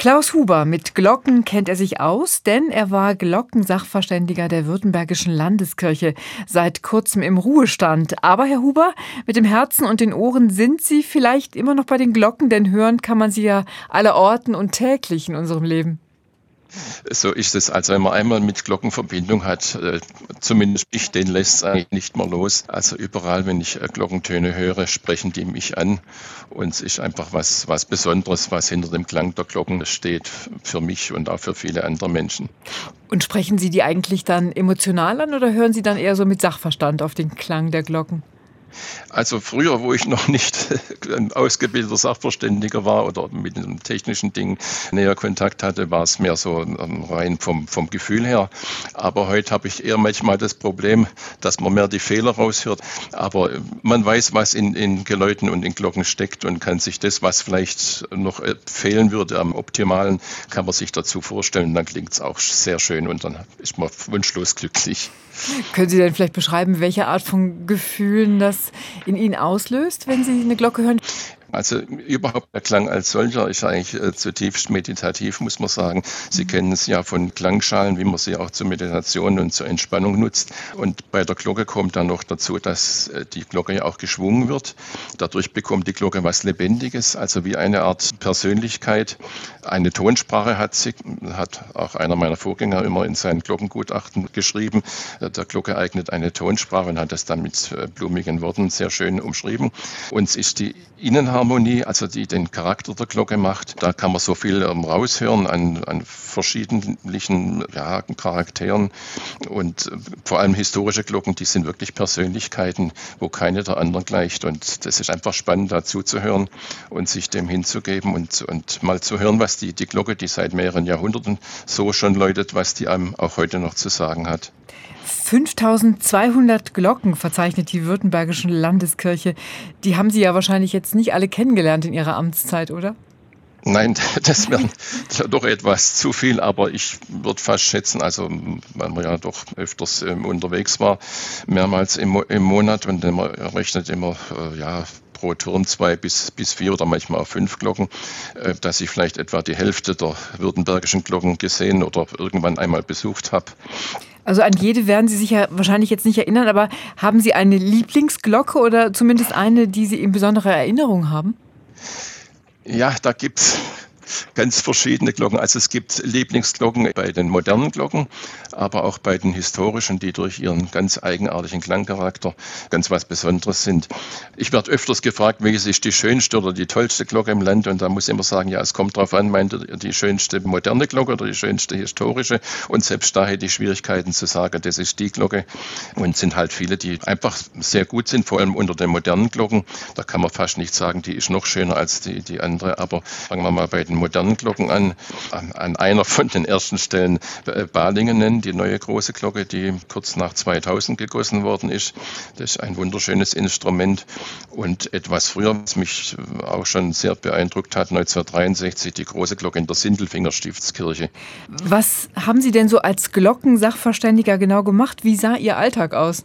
Klaus Huber, mit Glocken kennt er sich aus, denn er war Glockensachverständiger der Württembergischen Landeskirche, seit kurzem im Ruhestand. Aber Herr Huber, mit dem Herzen und den Ohren sind Sie vielleicht immer noch bei den Glocken, denn hören kann man sie ja allerorten und täglich in unserem Leben. So ist es. Also wenn man einmal mit Glockenverbindung hat, äh, zumindest ich, den lässt es eigentlich nicht mehr los. Also überall, wenn ich äh, Glockentöne höre, sprechen die mich an. Und es ist einfach was, was Besonderes, was hinter dem Klang der Glocken steht, für mich und auch für viele andere Menschen. Und sprechen Sie die eigentlich dann emotional an oder hören Sie dann eher so mit Sachverstand auf den Klang der Glocken? Also früher, wo ich noch nicht ein ausgebildeter Sachverständiger war oder mit einem technischen Ding näher Kontakt hatte, war es mehr so rein vom, vom Gefühl her. Aber heute habe ich eher manchmal das Problem, dass man mehr die Fehler raushört. Aber man weiß, was in, in Geläuten und in Glocken steckt und kann sich das, was vielleicht noch äh, fehlen würde am Optimalen, kann man sich dazu vorstellen. Dann klingt es auch sehr schön und dann ist man wunschlos glücklich. Können Sie denn vielleicht beschreiben, welche Art von Gefühlen das in Ihnen auslöst, wenn Sie eine Glocke hören? Also überhaupt der Klang als solcher ist eigentlich äh, zutiefst meditativ, muss man sagen. Sie mhm. kennen es ja von Klangschalen, wie man sie auch zur Meditation und zur Entspannung nutzt. Und bei der Glocke kommt dann noch dazu, dass äh, die Glocke ja auch geschwungen wird. Dadurch bekommt die Glocke was Lebendiges, also wie eine Art Persönlichkeit. Eine Tonsprache hat sie, hat auch einer meiner Vorgänger immer in seinen Glockengutachten geschrieben. Äh, der Glocke eignet eine Tonsprache und hat das dann mit äh, blumigen Worten sehr schön umschrieben. Uns ist die Innenharmonie Harmonie, also die den Charakter der Glocke macht. Da kann man so viel ähm, raushören an, an verschiedenen ja, Charakteren und äh, vor allem historische Glocken, die sind wirklich Persönlichkeiten, wo keine der anderen gleicht. Und das ist einfach spannend, dazu zu hören und sich dem hinzugeben und, und mal zu hören, was die, die Glocke, die seit mehreren Jahrhunderten so schon läutet, was die einem auch heute noch zu sagen hat. 5200 Glocken verzeichnet die Württembergische Landeskirche. Die haben Sie ja wahrscheinlich jetzt nicht alle kennengelernt in Ihrer Amtszeit, oder? Nein, das wäre doch etwas zu viel, aber ich würde fast schätzen, also weil man ja doch öfters ähm, unterwegs war, mehrmals im, im Monat und man rechnet immer, äh, ja, pro Turm zwei bis, bis vier oder manchmal auch fünf Glocken, äh, dass ich vielleicht etwa die Hälfte der württembergischen Glocken gesehen oder irgendwann einmal besucht habe. Also an jede werden Sie sich ja wahrscheinlich jetzt nicht erinnern, aber haben Sie eine Lieblingsglocke oder zumindest eine, die Sie in besonderer Erinnerung haben? Ja, da gibt es ganz verschiedene Glocken. Also es gibt Lieblingsglocken bei den modernen Glocken, aber auch bei den historischen, die durch ihren ganz eigenartigen Klangcharakter ganz was Besonderes sind. Ich werde öfters gefragt, welche ist die schönste oder die tollste Glocke im Land und da muss ich immer sagen, ja, es kommt darauf an, meint ihr die schönste moderne Glocke oder die schönste historische und selbst da hätte ich Schwierigkeiten zu sagen, das ist die Glocke und sind halt viele, die einfach sehr gut sind, vor allem unter den modernen Glocken. Da kann man fast nicht sagen, die ist noch schöner als die, die andere, aber fangen wir mal bei den modernen Glocken an. An einer von den ersten Stellen äh, Balingen nennen, die neue große Glocke, die kurz nach 2000 gegossen worden ist. Das ist ein wunderschönes Instrument. Und etwas früher, was mich auch schon sehr beeindruckt hat, 1963 die große Glocke in der Sindelfinger Stiftskirche. Was haben Sie denn so als Glockensachverständiger genau gemacht? Wie sah Ihr Alltag aus?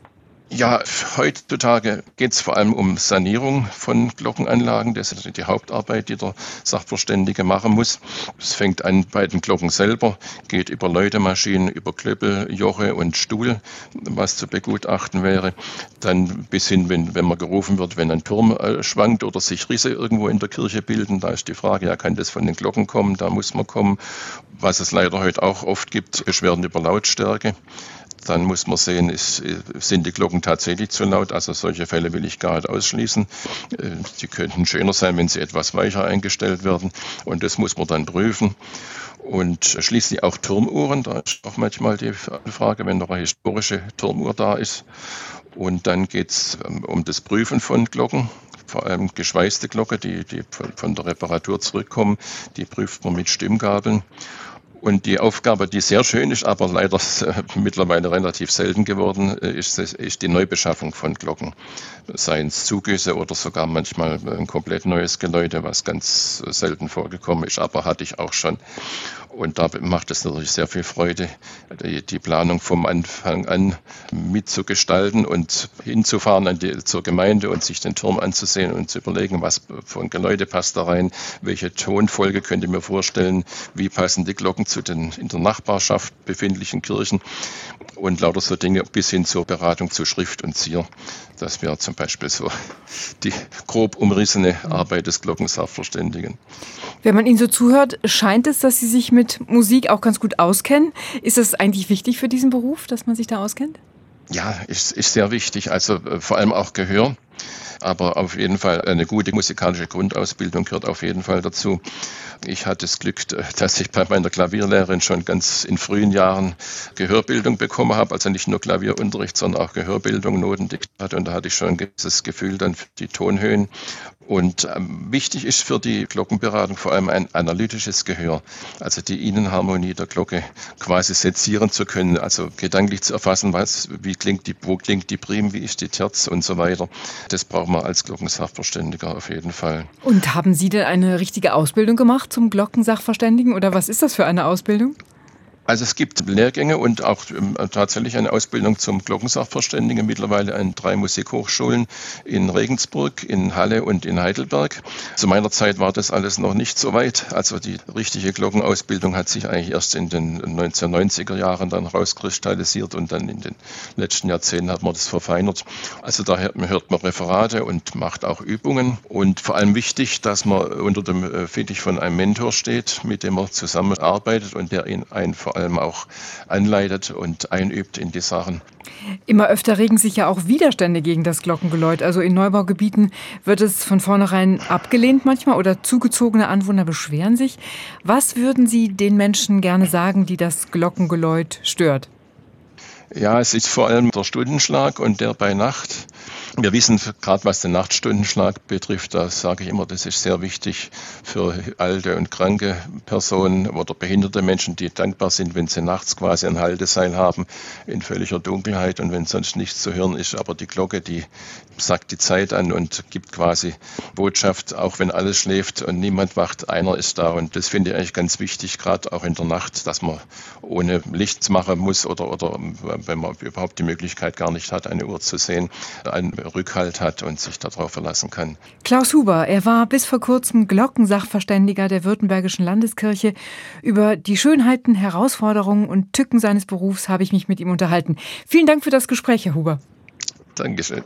Ja, heutzutage geht es vor allem um Sanierung von Glockenanlagen. Das ist die Hauptarbeit, die der Sachverständige machen muss. Es fängt an bei den Glocken selber, geht über Läutemaschinen, über Klöppel, Joche und Stuhl, was zu begutachten wäre. Dann bis hin, wenn, wenn man gerufen wird, wenn ein Turm äh, schwankt oder sich Risse irgendwo in der Kirche bilden, da ist die Frage, ja, kann das von den Glocken kommen? Da muss man kommen. Was es leider heute auch oft gibt, Beschwerden über Lautstärke dann muss man sehen, ist, sind die Glocken tatsächlich zu laut. Also solche Fälle will ich gar nicht ausschließen. Sie äh, könnten schöner sein, wenn sie etwas weicher eingestellt werden. Und das muss man dann prüfen. Und schließlich auch Turmuhren. Da ist auch manchmal die Frage, wenn noch eine historische Turmuhr da ist. Und dann geht es ähm, um das Prüfen von Glocken vor allem geschweißte Glocke, die, die von der Reparatur zurückkommen, die prüft man mit Stimmgabeln. Und die Aufgabe, die sehr schön ist, aber leider mittlerweile relativ selten geworden, ist, ist die Neubeschaffung von Glocken. Seien es Zugüsse oder sogar manchmal ein komplett neues Geläute, was ganz selten vorgekommen ist, aber hatte ich auch schon. Und da macht es natürlich sehr viel Freude, die, die Planung vom Anfang an mitzugestalten und hinzufahren die, zur Gemeinde und sich den Turm anzusehen und zu überlegen, was von Geläute passt da rein, welche Tonfolge könnt ihr mir vorstellen, wie passen die Glocken zu den in der Nachbarschaft befindlichen Kirchen und lauter so Dinge bis hin zur Beratung zu Schrift und Zier. Das wäre zum Beispiel so die grob umrissene Arbeit des Glockensachverständigen. Wenn man Ihnen so zuhört, scheint es, dass Sie sich mit Musik auch ganz gut auskennen. Ist das eigentlich wichtig für diesen Beruf, dass man sich da auskennt? Ja, ist, ist sehr wichtig. Also äh, vor allem auch Gehör. Aber auf jeden Fall eine gute musikalische Grundausbildung gehört auf jeden Fall dazu. Ich hatte das Glück, dass ich bei meiner Klavierlehrerin schon ganz in frühen Jahren Gehörbildung bekommen habe. Also nicht nur Klavierunterricht, sondern auch Gehörbildung, Notendiktat. Und da hatte ich schon ein gewisses Gefühl dann für die Tonhöhen. Und ähm, wichtig ist für die Glockenberatung vor allem ein analytisches Gehör, also die Innenharmonie der Glocke quasi sezieren zu können, also gedanklich zu erfassen, was, wie klingt die, wo klingt die Prim, wie ist die Terz und so weiter. Das braucht man als Glockensachverständiger auf jeden Fall. Und haben Sie denn eine richtige Ausbildung gemacht zum Glockensachverständigen oder was ist das für eine Ausbildung? Also es gibt Lehrgänge und auch ähm, tatsächlich eine Ausbildung zum Glockensachverständigen mittlerweile an drei Musikhochschulen in Regensburg, in Halle und in Heidelberg. Zu meiner Zeit war das alles noch nicht so weit. Also die richtige Glockenausbildung hat sich eigentlich erst in den 1990er Jahren dann rauskristallisiert und dann in den letzten Jahrzehnten hat man das verfeinert. Also daher hört man Referate und macht auch Übungen und vor allem wichtig, dass man unter dem äh, Fittich von einem Mentor steht, mit dem man zusammenarbeitet und der ihn einen allem auch anleitet und einübt in die Sachen. Immer öfter regen sich ja auch Widerstände gegen das Glockengeläut. Also in Neubaugebieten wird es von vornherein abgelehnt manchmal oder zugezogene Anwohner beschweren sich. Was würden Sie den Menschen gerne sagen, die das Glockengeläut stört? Ja, es ist vor allem der Stundenschlag und der bei Nacht. Wir wissen gerade, was den Nachtstundenschlag betrifft, da sage ich immer, das ist sehr wichtig für alte und kranke Personen oder behinderte Menschen, die dankbar sind, wenn sie nachts quasi ein Halteseil haben in völliger Dunkelheit und wenn sonst nichts zu hören ist. Aber die Glocke, die sagt die Zeit an und gibt quasi Botschaft, auch wenn alles schläft und niemand wacht, einer ist da. Und das finde ich eigentlich ganz wichtig, gerade auch in der Nacht, dass man ohne Licht machen muss oder, oder wenn man überhaupt die Möglichkeit gar nicht hat, eine Uhr zu sehen, einen Rückhalt hat und sich darauf verlassen kann. Klaus Huber, er war bis vor kurzem Glockensachverständiger der Württembergischen Landeskirche. Über die Schönheiten, Herausforderungen und Tücken seines Berufs habe ich mich mit ihm unterhalten. Vielen Dank für das Gespräch, Herr Huber. Dankeschön.